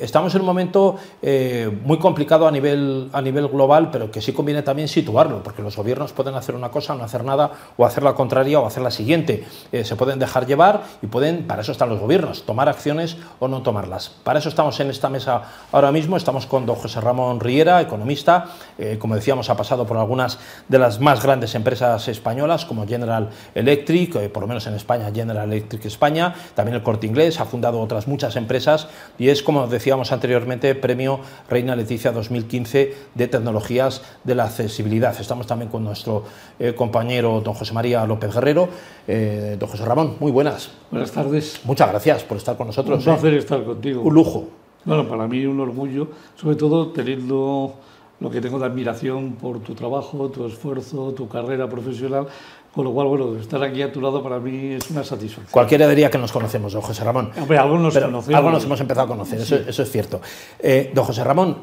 Estamos en un momento eh, muy complicado a nivel, a nivel global, pero que sí conviene también situarlo, porque los gobiernos pueden hacer una cosa, no hacer nada, o hacer la contraria o hacer la siguiente. Eh, se pueden dejar llevar y pueden, para eso están los gobiernos, tomar acciones o no tomarlas. Para eso estamos en esta mesa ahora mismo, estamos con don José Ramón Riera, economista, eh, como decíamos, ha pasado por algunas de las más grandes empresas españolas, como General Electric, por lo menos en España, General Electric España, también el Corte Inglés, ha fundado otras muchas empresas y es, como decía, decíamos anteriormente, premio Reina Leticia 2015 de tecnologías de la accesibilidad. Estamos también con nuestro eh, compañero don José María López Guerrero. Eh, don José Ramón, muy buenas. Buenas tardes. Muchas gracias por estar con nosotros. Un placer estar contigo. Un lujo. Bueno, para mí un orgullo, sobre todo teniendo lo que tengo de admiración por tu trabajo, tu esfuerzo, tu carrera profesional, con lo cual, bueno, estar aquí a tu lado para mí es una satisfacción. Cualquiera diría que nos conocemos, don José Ramón. Hombre, algo nos conocemos. Algo nos hemos empezado a conocer, eso, es cierto. Eh, don José Ramón,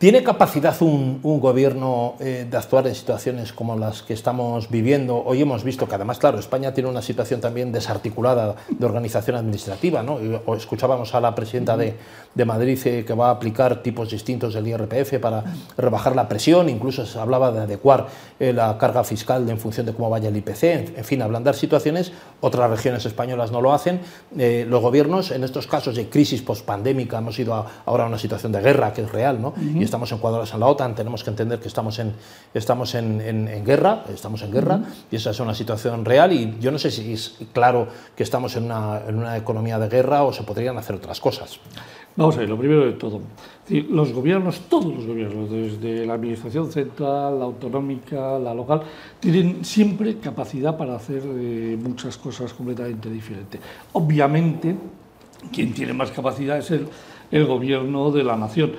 ¿Tiene capacidad un, gobierno eh, de actuar en situaciones como las que estamos viviendo? Hoy hemos visto que además, claro, España tiene una situación también desarticulada de organización administrativa. ¿no? escuchábamos a la presidenta de, Madrid eh, que va a aplicar tipos distintos del IRPF para rebajar la presión, incluso se hablaba de adecuar eh, la carga fiscal en función de cómo vaya el IPC, en, fin, ablandar situaciones. Otras regiones españolas no lo hacen. los gobiernos, en estos casos de crisis pospandémica, hemos ido ahora a una situación de guerra que es real, ¿no? Estamos encuadrados en la OTAN, tenemos que entender que estamos en, estamos en, en, guerra, estamos en guerra, y esa es una situación real, y yo no sé si es claro que estamos en una, en una economía de guerra o se podrían hacer otras cosas. Vamos a ver, lo primero de todo, los gobiernos, todos los gobiernos, desde la administración central, la autonómica, la local, tienen siempre capacidad para hacer eh, muchas cosas completamente diferentes. Obviamente, quien tiene más capacidad es el, el gobierno de la nación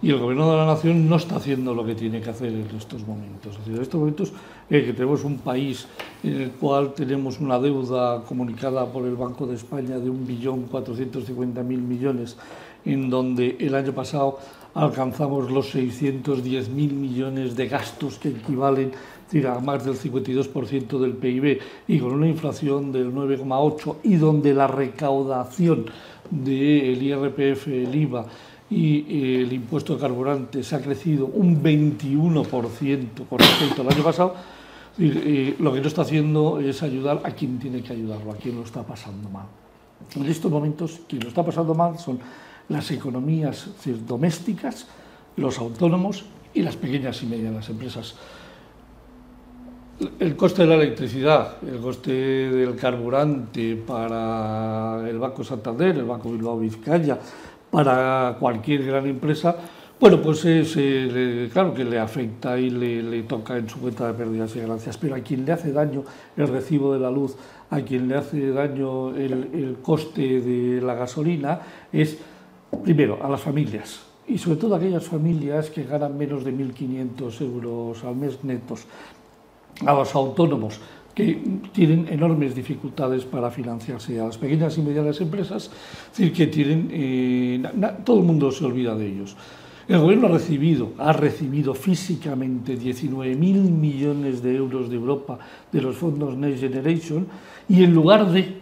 y el gobierno de la nación no está haciendo lo que tiene que hacer en estos momentos. en estos momentos eh, que tenemos un país en el cual tenemos una deuda comunicada por el Banco de España de 1.450.000 millones, en donde el año pasado alcanzamos los 610.000 millones de gastos que equivalen a más del 52% del PIB y con una inflación del 9,8% y donde la recaudación del IRPF, el IVA, y el impuesto de carburantes ha crecido un 21% con respecto al año pasado, lo que no está haciendo es ayudar a quien tiene que ayudarlo, a quien lo está pasando mal. En estos momentos, quien lo está pasando mal son las economías domésticas, los autónomos y las pequeñas y medianas empresas. El coste de la electricidad, el coste del carburante para el Banco Santander, el Banco Bilbao Vizcaya, para cualquier gran empresa, bueno, pues es, eh, claro que le afecta y le, toca en su cuenta de pérdidas y ganancias, pero a quien le hace daño el recibo de la luz, a quien le hace daño el, el coste de la gasolina, es primero a las familias y sobre todo a aquellas familias que ganan menos de 1.500 euros al mes netos, a los autónomos, que tienen enormes dificultades para financiarse a las pequeñas y medianas empresas, es decir, que tienen, eh, todo el mundo se olvida de ellos. El gobierno ha recibido, ha recibido físicamente 19.000 millones de euros de Europa de los fondos Next Generation y en lugar de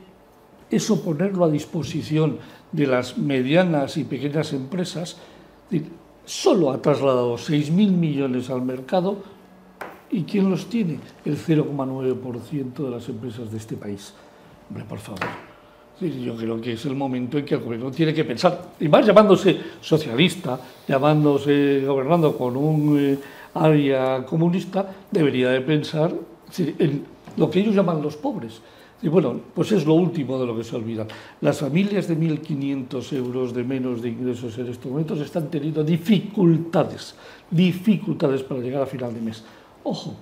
eso ponerlo a disposición de las medianas y pequeñas empresas, solo ha trasladado 6.000 millones al mercado ¿Y quién los tiene? El 0,9% de las empresas de este país. Hombre, por favor. yo creo que es el momento en que el gobierno tiene que pensar, y más llamándose socialista, llamándose, gobernando con un eh, área comunista, debería de pensar en lo que ellos llaman los pobres. Y bueno, pues es lo último de lo que se olvidan. Las familias de 1.500 euros de menos de ingresos en estos momentos están teniendo dificultades, dificultades para llegar a final de mes. Ojo,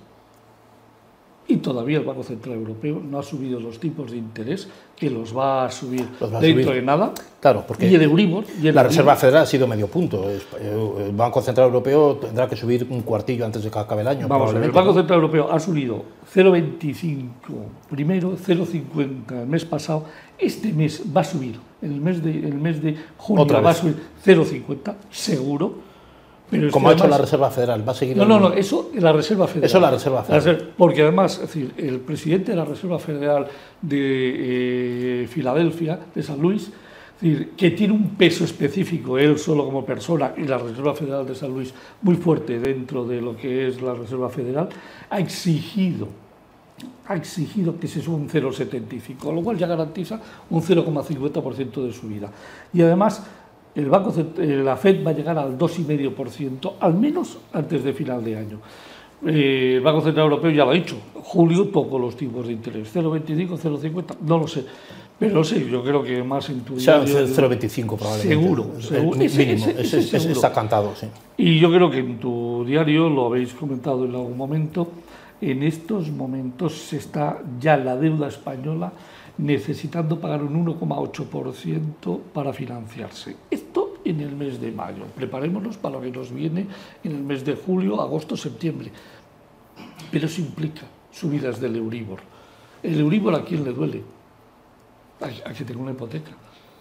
y todavía el Banco Central Europeo no ha subido los tipos de interés, que los va a subir dentro de nada. Claro, porque y el Euribor, y la Reserva Federal ha sido medio punto. El Banco Central Europeo tendrá que subir un cuartillo antes de que acabe el año. Vamos, el Banco Central Europeo ha subido 0,25 primero, 0,50 el mes pasado. Este mes va a subir, el mes de, el mes de junio va a subir 0,50 seguro como ha hecho la Reserva Federal, va a seguir. No, no, no, eso la Reserva Federal. Eso la Reserva Federal. porque además, es decir, el presidente de la Reserva Federal de eh, Filadelfia, de San Luis, que tiene un peso específico él solo como persona y la Reserva Federal de San Luis muy fuerte dentro de lo que es la Reserva Federal, ha exigido ha exigido que se suba un 0,75, lo cual ya garantiza un 0,50% de subida. Y además, el banco, eh, la Fed va a llegar al 2,5%, al menos antes de final de año. Eh, el Banco Central Europeo ya lo ha dicho, julio toco los tipos de interés, 0,25, 0,50, no lo sé. Pero sí, yo creo que más en tu 0,25 probablemente. Seguro, seguro. mínimo, ese, está cantado, sí. Y yo creo que en tu diario lo habéis comentado en algún momento, en estos momentos se está ya la deuda española necesitando pagar un 1,8% para financiarse. Esto en el mes de mayo. Preparémonos para lo que nos viene en el mes de julio, agosto, septiembre. Pero eso implica subidas del Euribor. ¿El Euribor a quién le duele? A, que tenga una hipoteca.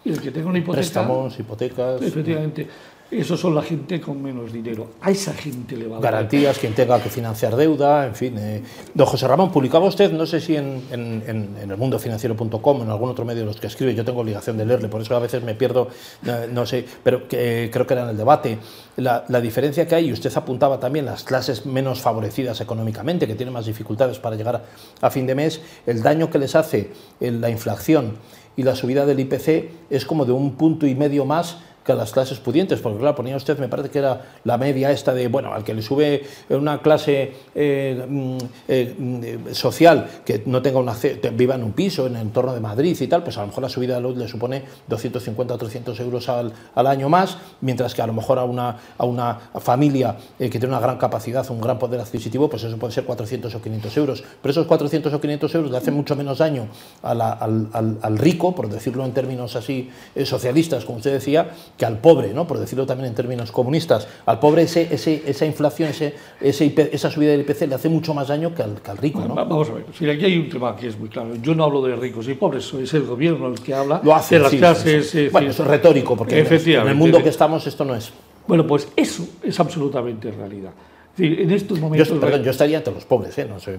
Y el que tenga una hipoteca... Préstamos, hipotecas... Efectivamente. Esos son la gente con menos dinero. A esa gente le va a Garantías, quien tenga que financiar deuda, en fin. Eh. Don José Ramón, publicaba usted, no sé si en, en, en, mundofinanciero.com, en algún otro medio de los que escribe, yo tengo obligación de leerle, por eso a veces me pierdo, eh, no sé, pero creo que era en el debate, la, la, diferencia que hay, y usted apuntaba también, las clases menos favorecidas económicamente, que tienen más dificultades para llegar a fin de mes, el daño que les hace la inflación y la subida del IPC es como de un punto y medio más que las clases pudientes, porque claro, ponía usted, me parece que era la media esta de, bueno, al que le sube una clase eh, mm, eh, mm, social que no tenga una, viva en un piso en el entorno de Madrid y tal, pues a lo mejor la subida de luz le supone 250 o 300 euros al, al, año más, mientras que a lo mejor a una, a una familia eh, que tiene una gran capacidad, un gran poder adquisitivo, pues eso puede ser 400 o 500 euros. Pero esos 400 o 500 euros le hacen mucho menos daño al, al, al, rico, por decirlo en términos así socialistas, como usted decía, que al pobre, ¿no? por decirlo también en términos comunistas, al pobre ese, ese, esa inflación, ese, esa subida del IPC le hace mucho más daño que al, que al rico. ¿no? Vamos a ver, si aquí hay un tema que es muy claro. Yo no hablo de ricos y pobres, es el gobierno el que habla Lo hace, de las clases. Eh, bueno, eso es retórico, porque en el mundo que estamos esto no es. Bueno, pues eso es absolutamente realidad en estos momentos... Yo, perdón, yo estaría entre los pobres, ¿eh? No sé.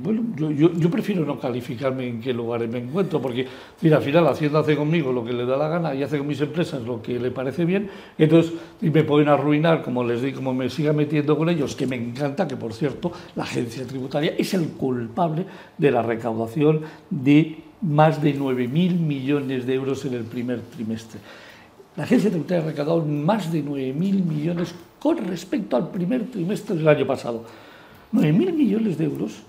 bueno, yo, yo, prefiero no calificarme en qué lugares me encuentro, porque mira, al final Hacienda hace conmigo lo que le da la gana y hace con mis empresas lo que le parece bien, entonces y me pueden arruinar, como les digo, como me siga metiendo con ellos, que me encanta, que por cierto, la agencia tributaria es el culpable de la recaudación de más de 9.000 millones de euros en el primer trimestre. La agencia tributaria ha recaudado más de 9.000 millones con respecto al primer trimestre del año pasado. 9.000 millones de euros,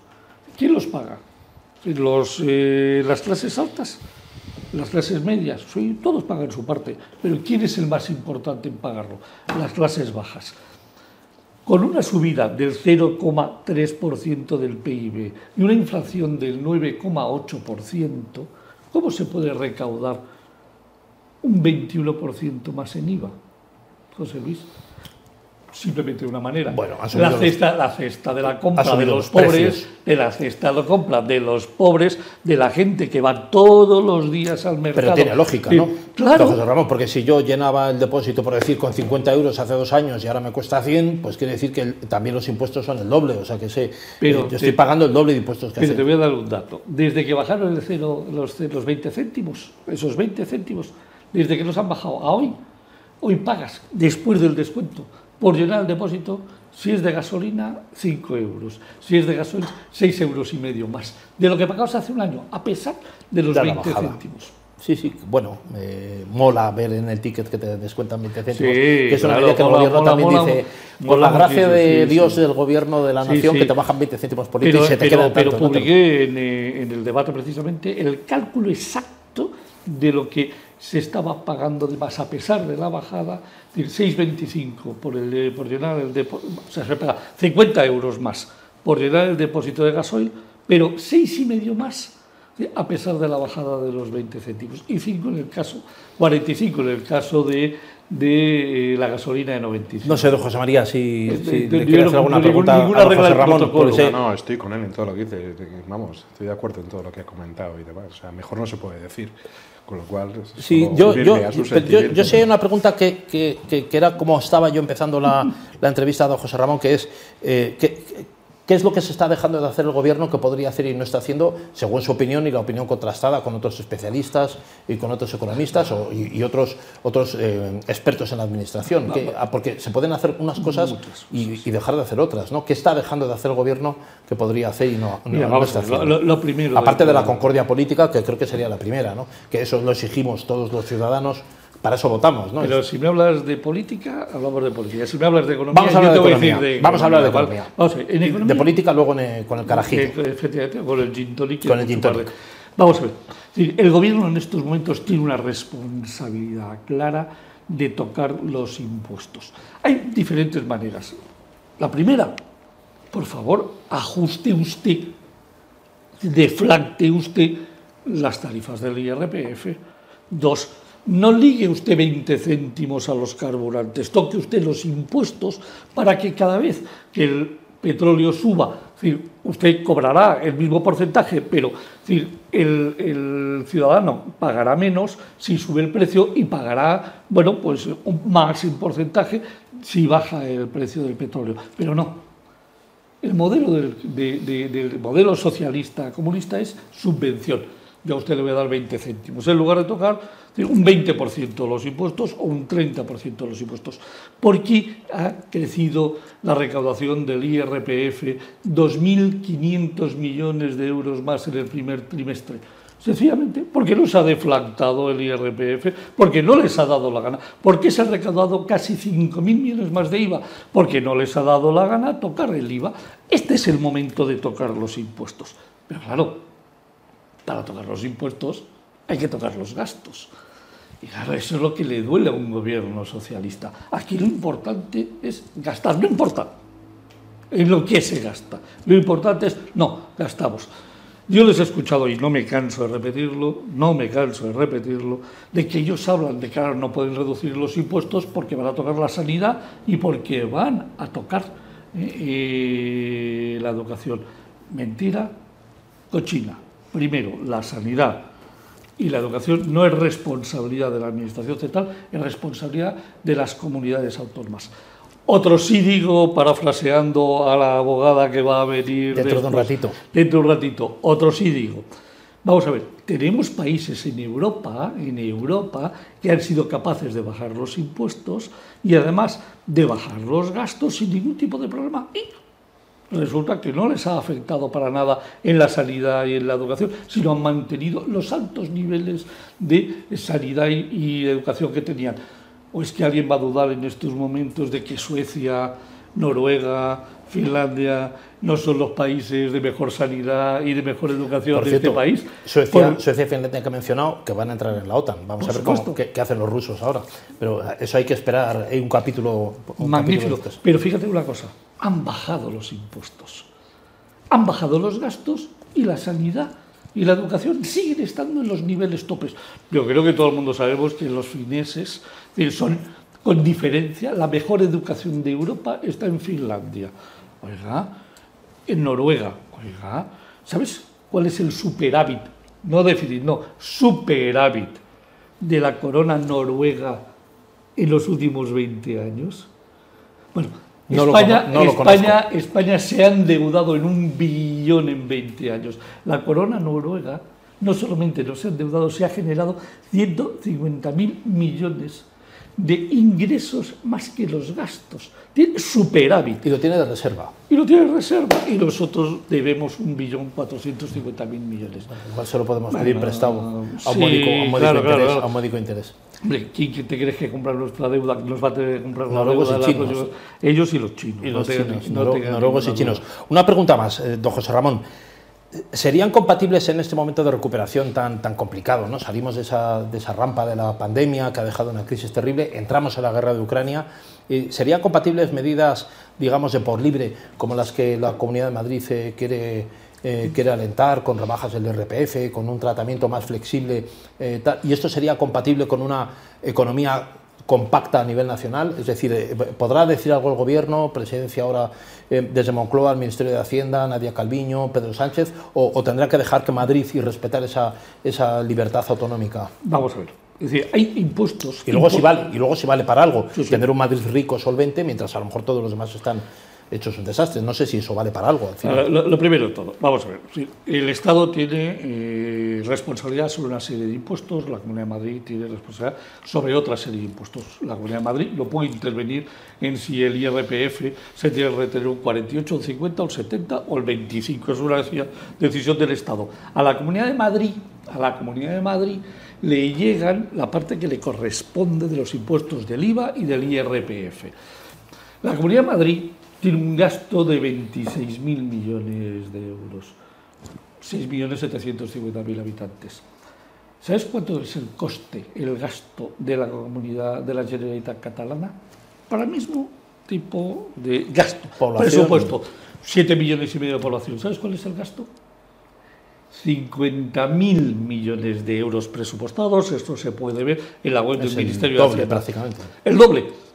¿quién los paga? Eh, las clases altas, las clases medias, todos pagan su parte, pero ¿quién es el más importante en pagarlo? Las clases bajas. Con una subida del 0,3% del PIB y una inflación del 9,8%, ¿cómo se puede recaudar un 21% más en IVA? José Luis simplemente de una manera. Bueno, la cesta, la cesta de la compra de los, pobres, de la cesta de la compra de los pobres, de la gente que va todos los días al mercado. Pero tiene lógica, ¿no? Claro. Porque si yo llenaba el depósito, por decir, con 50 euros hace dos años y ahora me cuesta 100, pues quiere decir que también los impuestos son el doble. O sea que sé, Pero eh, yo estoy pagando el doble de impuestos que Pero te voy a dar un dato. Desde que bajaron el cero, los, los 20 céntimos, esos 20 céntimos, desde que los han bajado a hoy, hoy pagas, después del descuento, por llenar el depósito, si es de gasolina, 5 euros. Si es de gasoil, 6 euros y medio más. De lo que pagabas hace un año, a pesar de los 20 céntimos. Sí, sí, bueno, eh, mola ver en el ticket que te descuentan 20 céntimos. Sí, que es una claro, que el gobierno también dice, por la gracia de Dios del gobierno de la nación, que te bajan 20 céntimos por litro y se te pero, queda Pero publiqué en, eh, en el debate precisamente el cálculo exacto de lo que se estaba pagando de más a pesar de la bajada, 6,25 por, el, por llenar el depósito, o sea, se paga 50 euros más por llenar el depósito de gasoil, pero 6,5 más a pesar de la bajada de los 20 céntimos, y 5 en el caso, 45 en el caso de, de eh, la gasolina de 95. No sé, don José María, si, si le quieres hacer alguna pregunta a José Ramón. No, no, estoy con él en todo lo que dice, vamos, estoy de acuerdo en todo lo que ha comentado y demás, o sea, mejor no se puede decir. Con lo cual, sí, yo, yo, yo, yo, sé una pregunta que, que, que, era como estaba yo empezando la, la entrevista a don José Ramón, que es, eh, que, ¿Qué es lo que se está dejando de hacer el gobierno que podría hacer y no está haciendo, según su opinión y la opinión contrastada con otros especialistas y con otros economistas y, otros, otros eh, expertos en la administración? Ah, porque se pueden hacer unas cosas y, dejar de hacer otras. ¿no? ¿Qué está dejando de hacer el gobierno que podría hacer y no, está haciendo? Lo, primero Aparte de la concordia política, que creo que sería la primera, ¿no? que eso lo exigimos todos los ciudadanos para eso votamos, ¿no? Pero si me hablas de política, hablamos de política. Si me hablas de economía, vamos a hablar de, economía. Vamos a hablar de economía. Vamos a ver, de política luego con el carajito. efectivamente, con el gin Con el gin Vamos a ver. El gobierno en estos momentos tiene una responsabilidad clara de tocar los impuestos. Hay diferentes maneras. La primera, por favor, ajuste usted, deflacte usted las tarifas del IRPF. Dos, no ligue usted 20 céntimos a los carburantes, toque usted los impuestos para que cada vez que el petróleo suba, usted cobrará el mismo porcentaje, pero el, ciudadano pagará menos si sube el precio y pagará, bueno, pues un más porcentaje si baja el precio del petróleo. Pero no. El modelo del modelo socialista comunista es subvención. Yo a usted le voy a dar 20 céntimos. En lugar de tocar un 20% de los impuestos o un 30% de los impuestos, porque ha crecido la recaudación del IRPF 2.500 millones de euros más en el primer trimestre. Sencillamente porque no se ha deflactado el IRPF, porque no les ha dado la gana. porque se ha recaudado casi 5.000 millones más de IVA? Porque no les ha dado la gana tocar el IVA. Este es el momento de tocar los impuestos. Pero claro, para tocar los impuestos hay que tocar los gastos. Y claro, eso es lo que le duele a un gobierno socialista. Aquí lo importante es gastar, no importa en lo que se gasta. Lo importante es, no, gastamos. Yo les he escuchado, y no me canso de repetirlo, no me canso de repetirlo, de que ellos hablan de que ahora no pueden reducir los impuestos porque van a tocar la sanidad y porque van a tocar eh, eh, la educación. Mentira, cochina. Primero, la sanidad y la educación no es responsabilidad de la Administración Central, es responsabilidad de las comunidades autónomas. Otro sí digo, parafraseando a la abogada que va a venir... Dentro de un ratito. Dentro de un ratito. Otro sí digo. Vamos a ver, tenemos países en Europa, en Europa, que han sido capaces de bajar los impuestos y además de bajar los gastos sin ningún tipo de problema. Y resulta que no les ha afectado para nada en la sanidad y en la educación, sino han mantenido los altos niveles de sanidad y, educación que tenían. ¿O es que alguien va a dudar en estos momentos de que Suecia, Noruega, Finlandia no son los países de mejor sanidad y de mejor educación de este país. Suecia, Suecia y Finlandia que ha mencionado que van a entrar en la OTAN. Vamos a ver cómo, qué, hacen los rusos ahora. Pero eso hay que esperar. Hay un capítulo. Magnífico. Pero fíjate una cosa: han bajado los impuestos, han bajado los gastos y la sanidad y la educación siguen estando en los niveles topes. Yo creo que todo el mundo sabemos que los fineses son, con diferencia, la mejor educación de Europa está en Finlandia Oiga, en Noruega, oiga, ¿sabes cuál es el superávit? No déficit, no, superávit de la corona noruega en los últimos 20 años. Bueno, España, España, España se ha endeudado en un billón en 20 años. La corona noruega no solamente no se ha endeudado, se ha generado 150.000 millones de ingresos más que los gastos. Tiene superávit. Y lo tiene de reserva. Y lo tiene de reserva. Y nosotros debemos un billón mil millones. igual se lo podemos pedir prestado a un, módico, interés, A un módico interés. Hombre, ¿quién te crees que comprar nuestra deuda? Nos va a tener que comprar la deuda. Y chinos. ellos y los chinos. Y los chinos, noruegos y chinos. Una pregunta más, eh, don José Ramón. ¿Serían compatibles en este momento de recuperación tan, tan complicado? ¿no? Salimos de esa, de esa, rampa de la pandemia que ha dejado una crisis terrible, entramos en la guerra de Ucrania. ¿Serían compatibles medidas, digamos, de por libre, como las que la Comunidad de Madrid eh, quiere, eh, quiere alentar, con rebajas del RPF, con un tratamiento más flexible? Eh, ¿Y esto sería compatible con una economía compacta a nivel nacional? Es decir, eh, ¿podrá decir algo el Gobierno, presidencia ahora eh, desde Moncloa, el Ministerio de Hacienda, Nadia Calviño, Pedro Sánchez, o, tendrá que dejar que Madrid y respetar esa, esa libertad autonómica? Vamos a ver. Es decir, hay impuestos. Y luego, Si, vale, y luego si vale para algo, tener un Madrid rico, solvente, mientras a lo mejor todos los demás están hechos un desastre. No sé si eso vale para algo. Lo, primero de todo, vamos a ver. El Estado tiene eh, responsabilidad sobre una serie de impuestos, la Comunidad de Madrid tiene responsabilidad sobre otra serie de impuestos. La Comunidad de Madrid no puede intervenir en si el IRPF se tiene que retener un 48, un 50, un 70 o el 25. Es una decisión del Estado. A la Comunidad de Madrid, a la Comunidad de Madrid le llegan la parte que le corresponde de los impuestos del IVA y del IRPF. La Comunidad de Madrid tiene un gasto de 26.000 millones de euros, 6.750.000 habitantes. ¿Sabes cuánto es el coste, el gasto de la comunidad de la Generalitat catalana? Para el mismo tipo de gasto, presupuesto, 7 millones y medio de población. ¿Sabes cuál es el gasto? 50.000 millones de euros presupuestados, esto se puede ver en la web del Ministerio de Hacienda. prácticamente. El doble.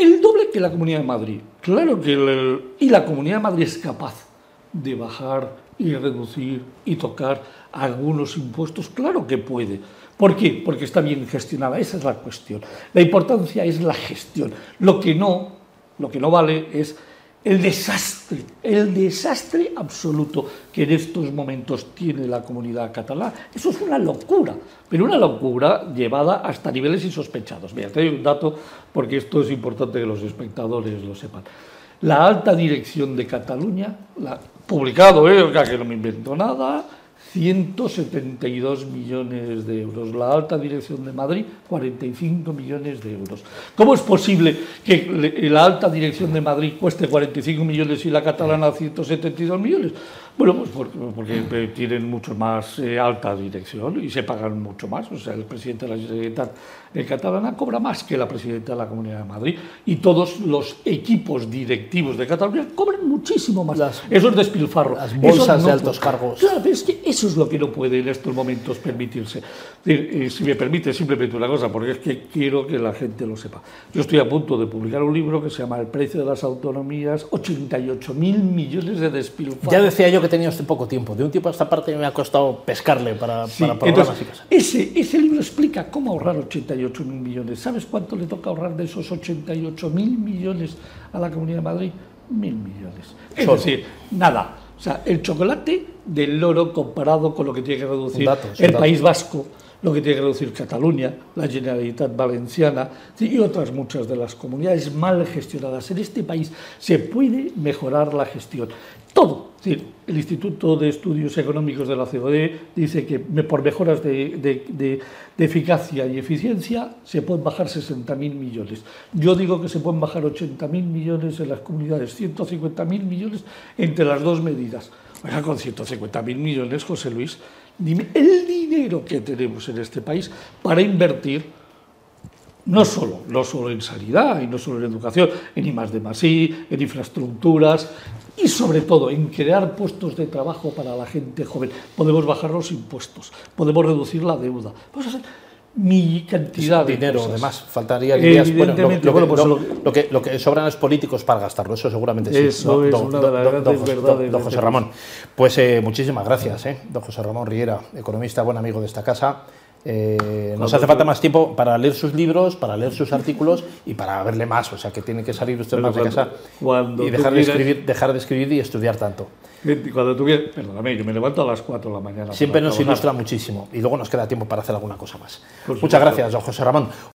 El doble que la Comunidad de Madrid. Claro que y la Comunidad de Madrid es capaz de bajar y reducir y tocar algunos impuestos, claro que puede. ¿Por qué? Porque está bien gestionada, esa es la cuestión. La importancia es la gestión. Lo que no, lo que no vale es el desastre, el desastre absoluto que en estos momentos tiene la comunidad catalana. Eso es una locura, pero una locura llevada hasta niveles insospechados. Mira, te doy un dato porque esto es importante que los espectadores lo sepan. La alta dirección de Cataluña, la, publicado, ¿eh? que no me invento nada, 172 millones de euros. La alta dirección de Madrid, 45 millones de euros. ¿Cómo es posible que la alta dirección de Madrid cueste 45 millones y la catalana 172 millones? Bueno, pues porque, tienen mucho más eh, alta dirección y se pagan mucho más. O sea, el presidente de la Generalitat catalana cobra más que la presidenta de la Comunidad de Madrid y todos los equipos directivos de Cataluña cobran muchísimo más. eso es despilfarro. Las bolsas de altos cargos. Claro, pero es que eso es lo que no puede en estos momentos permitirse. Si me permite simplemente una cosa, porque es que quiero que la gente lo sepa. Yo estoy a punto de publicar un libro que se llama El precio de las autonomías, 88 mil millones de despilfarro. Ya decía yo que tenía usted poco tiempo. De un tiempo a esta parte me ha costado pescarle para, para programas Ese, ese libro explica cómo ahorrar 88 mil millones. ¿Sabes cuánto le toca ahorrar de esos 88 mil millones a la Comunidad de Madrid? Mil millones. Es decir, nada. O sea, el chocolate del loro comparado con lo que tiene que reducir el País Vasco lo que tiene que reducir Cataluña, la Generalitat Valenciana y otras muchas de las comunidades mal gestionadas. En este país se puede mejorar la gestión. Todo. el Instituto de Estudios Económicos de la COE dice que por mejoras de, eficacia y eficiencia se pueden bajar 60.000 millones. Yo digo que se pueden bajar 80.000 millones en las comunidades, 150.000 millones entre las dos medidas. Con 150.000 millones, José Luis, dime el dinero que tenemos en este país para invertir no solo, no solo en sanidad y no solo en educación, en I de más I, en infraestructuras y sobre todo en crear puestos de trabajo para la gente joven. Podemos bajar los impuestos, podemos reducir la deuda, mi cantidad de dinero, cosas. además, faltaría días. Bueno, lo, que, lo, que, sobran es políticos para gastarlo, eso seguramente sí. Eso es una de las grandes verdades. Don José Ramón, pues eh, muchísimas gracias, eh, don José Ramón Riera, economista, buen amigo de esta casa. Eh, nos hace falta más tiempo para leer sus libros, para leer sus artículos y para verle más. O sea, que tiene que salir usted más de casa y dejar de, escribir, dejar de escribir y estudiar tanto. Cuando tú perdóname, yo me levanto a las 4 de la mañana. Siempre nos ilustra muchísimo y luego nos queda tiempo para hacer alguna cosa más. Muchas gracias, don José Ramón.